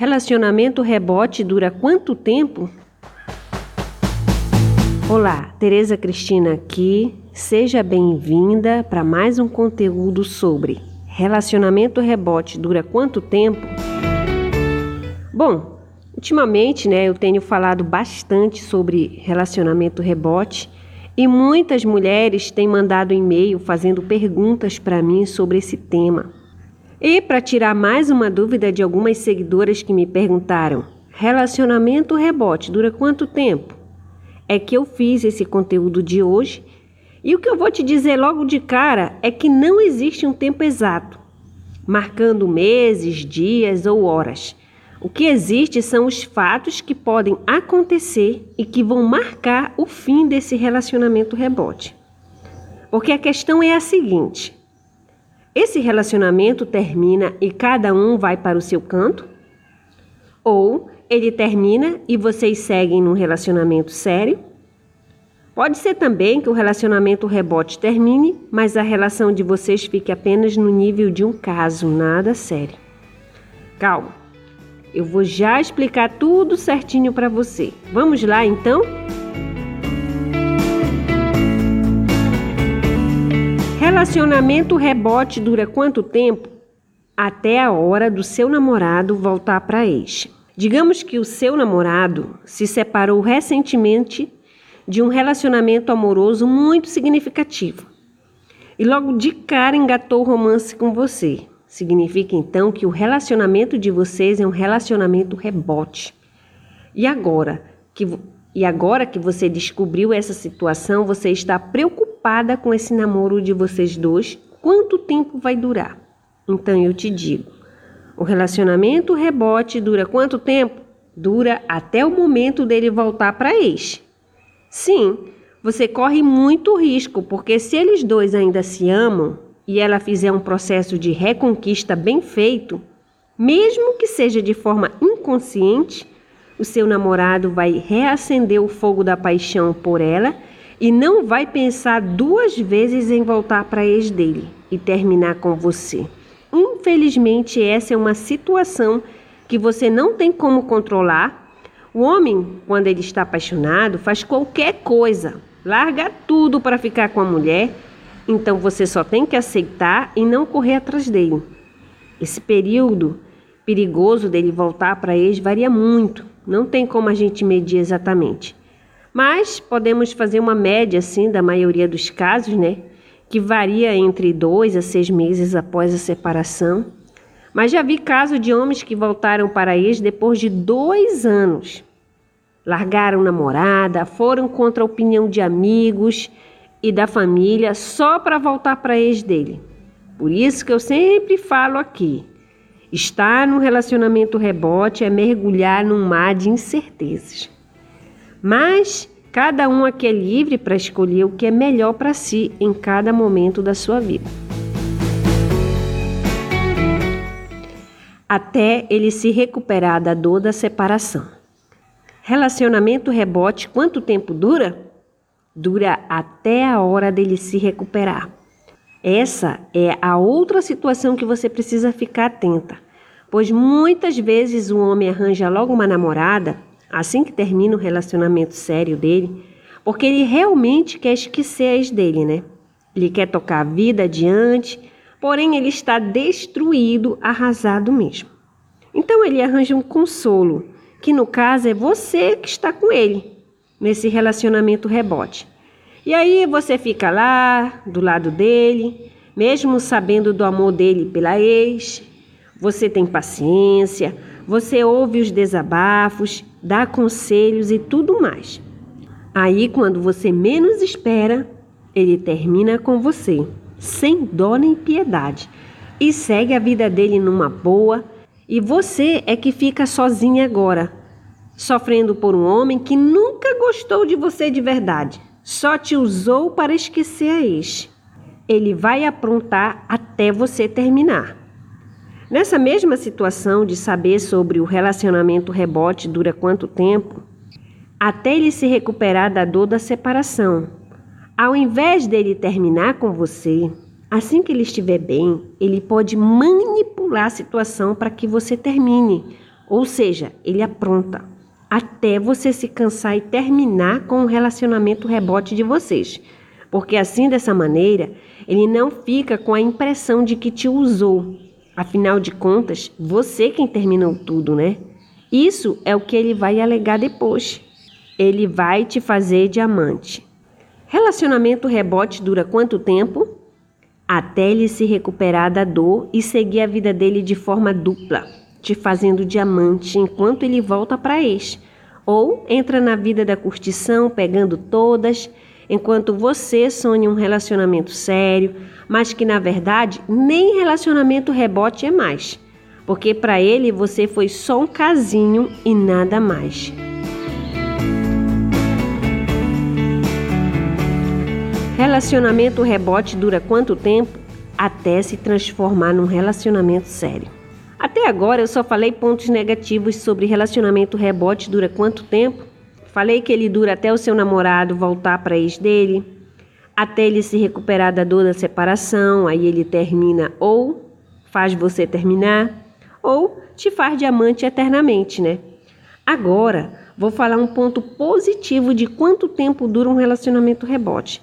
Relacionamento rebote dura quanto tempo? Olá, Tereza Cristina aqui. Seja bem-vinda para mais um conteúdo sobre relacionamento rebote dura quanto tempo? Bom, ultimamente, né, eu tenho falado bastante sobre relacionamento rebote e muitas mulheres têm mandado e-mail fazendo perguntas para mim sobre esse tema. E para tirar mais uma dúvida de algumas seguidoras que me perguntaram: relacionamento rebote dura quanto tempo? É que eu fiz esse conteúdo de hoje e o que eu vou te dizer logo de cara é que não existe um tempo exato, marcando meses, dias ou horas. O que existe são os fatos que podem acontecer e que vão marcar o fim desse relacionamento rebote. Porque a questão é a seguinte: esse relacionamento termina e cada um vai para o seu canto? Ou ele termina e vocês seguem num relacionamento sério? Pode ser também que o relacionamento rebote termine, mas a relação de vocês fique apenas no nível de um caso, nada sério. Calma, eu vou já explicar tudo certinho para você. Vamos lá então? Relacionamento rebote dura quanto tempo? Até a hora do seu namorado voltar para ex. Digamos que o seu namorado se separou recentemente de um relacionamento amoroso muito significativo e logo de cara engatou o romance com você. Significa então que o relacionamento de vocês é um relacionamento rebote. E agora que e agora que você descobriu essa situação, você está preocupada com esse namoro de vocês dois? Quanto tempo vai durar? Então eu te digo: o relacionamento rebote dura quanto tempo? Dura até o momento dele voltar para ex. Sim, você corre muito risco, porque se eles dois ainda se amam e ela fizer um processo de reconquista bem feito, mesmo que seja de forma inconsciente, o seu namorado vai reacender o fogo da paixão por ela e não vai pensar duas vezes em voltar para ex dele e terminar com você. Infelizmente, essa é uma situação que você não tem como controlar. O homem, quando ele está apaixonado, faz qualquer coisa, larga tudo para ficar com a mulher. Então você só tem que aceitar e não correr atrás dele. Esse período perigoso dele voltar para ex varia muito. Não tem como a gente medir exatamente. Mas podemos fazer uma média assim da maioria dos casos, né? Que varia entre dois a seis meses após a separação. Mas já vi casos de homens que voltaram para ex depois de dois anos. Largaram namorada, foram contra a opinião de amigos e da família só para voltar para ex dele. Por isso que eu sempre falo aqui: Estar num relacionamento rebote é mergulhar num mar de incertezas. Mas cada um aqui é livre para escolher o que é melhor para si em cada momento da sua vida. Até ele se recuperar da dor da separação. Relacionamento rebote, quanto tempo dura? Dura até a hora dele se recuperar. Essa é a outra situação que você precisa ficar atenta, pois muitas vezes o homem arranja logo uma namorada assim que termina o relacionamento sério dele, porque ele realmente quer esquecer a ex dele, né? Ele quer tocar a vida adiante, porém ele está destruído, arrasado mesmo. Então ele arranja um consolo, que no caso é você que está com ele nesse relacionamento rebote. E aí você fica lá, do lado dele, mesmo sabendo do amor dele pela ex. Você tem paciência, você ouve os desabafos, dá conselhos e tudo mais. Aí, quando você menos espera, ele termina com você, sem dó nem piedade, e segue a vida dele numa boa, e você é que fica sozinha agora, sofrendo por um homem que nunca gostou de você de verdade só te usou para esquecer a ex. Ele vai aprontar até você terminar. Nessa mesma situação de saber sobre o relacionamento rebote dura quanto tempo, até ele se recuperar da dor da separação. Ao invés dele terminar com você, assim que ele estiver bem, ele pode manipular a situação para que você termine Ou seja, ele apronta até você se cansar e terminar com o relacionamento rebote de vocês. Porque assim, dessa maneira, ele não fica com a impressão de que te usou. Afinal de contas, você quem terminou tudo, né? Isso é o que ele vai alegar depois. Ele vai te fazer diamante. Relacionamento rebote dura quanto tempo? Até ele se recuperar da dor e seguir a vida dele de forma dupla, te fazendo diamante enquanto ele volta para ex. Ou entra na vida da curtição, pegando todas, enquanto você sonha um relacionamento sério, mas que na verdade nem relacionamento rebote é mais porque para ele você foi só um casinho e nada mais. Relacionamento rebote dura quanto tempo? Até se transformar num relacionamento sério. Até agora eu só falei pontos negativos sobre relacionamento rebote dura quanto tempo. Falei que ele dura até o seu namorado voltar para ex dele, até ele se recuperar da dor da separação, aí ele termina ou faz você terminar ou te faz diamante eternamente, né? Agora, vou falar um ponto positivo de quanto tempo dura um relacionamento rebote.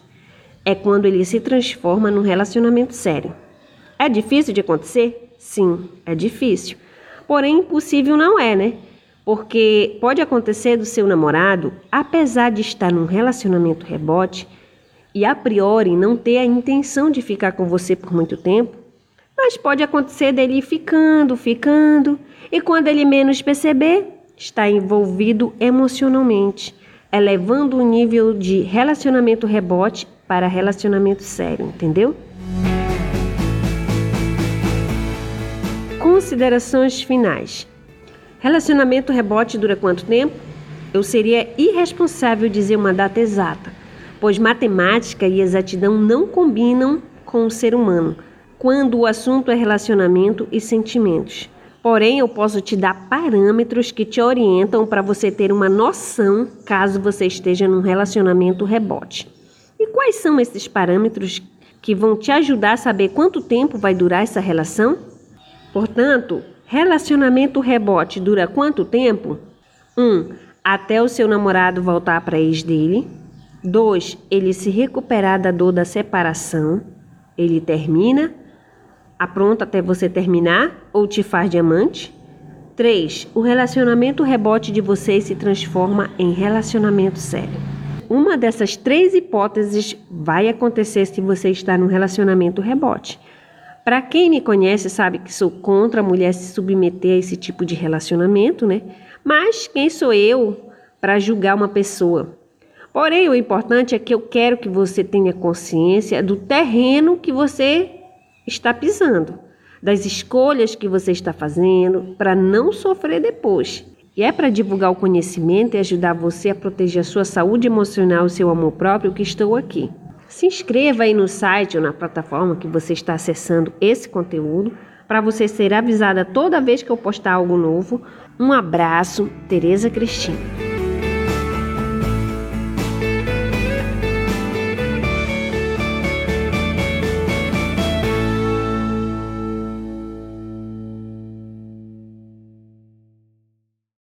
É quando ele se transforma num relacionamento sério. É difícil de acontecer? Sim, é difícil. Porém, impossível não é, né? Porque pode acontecer do seu namorado, apesar de estar num relacionamento rebote e a priori não ter a intenção de ficar com você por muito tempo, mas pode acontecer dele ficando, ficando, e quando ele menos perceber, está envolvido emocionalmente, elevando o nível de relacionamento rebote para relacionamento sério, entendeu? Considerações finais. Relacionamento rebote dura quanto tempo? Eu seria irresponsável dizer uma data exata, pois matemática e exatidão não combinam com o ser humano quando o assunto é relacionamento e sentimentos. Porém, eu posso te dar parâmetros que te orientam para você ter uma noção caso você esteja num relacionamento rebote. E quais são esses parâmetros que vão te ajudar a saber quanto tempo vai durar essa relação? Portanto, relacionamento rebote dura quanto tempo? 1. Um, até o seu namorado voltar para ex dele. 2. Ele se recuperar da dor da separação. Ele termina apronta até você terminar ou te faz diamante? 3. O relacionamento rebote de vocês se transforma em relacionamento sério. Uma dessas três hipóteses vai acontecer se você está num relacionamento rebote. Para quem me conhece sabe que sou contra a mulher se submeter a esse tipo de relacionamento, né? Mas quem sou eu para julgar uma pessoa? Porém, o importante é que eu quero que você tenha consciência do terreno que você está pisando, das escolhas que você está fazendo para não sofrer depois. E é para divulgar o conhecimento e ajudar você a proteger a sua saúde emocional e seu amor próprio que estou aqui. Se inscreva aí no site ou na plataforma que você está acessando esse conteúdo para você ser avisada toda vez que eu postar algo novo. Um abraço, Tereza Cristina.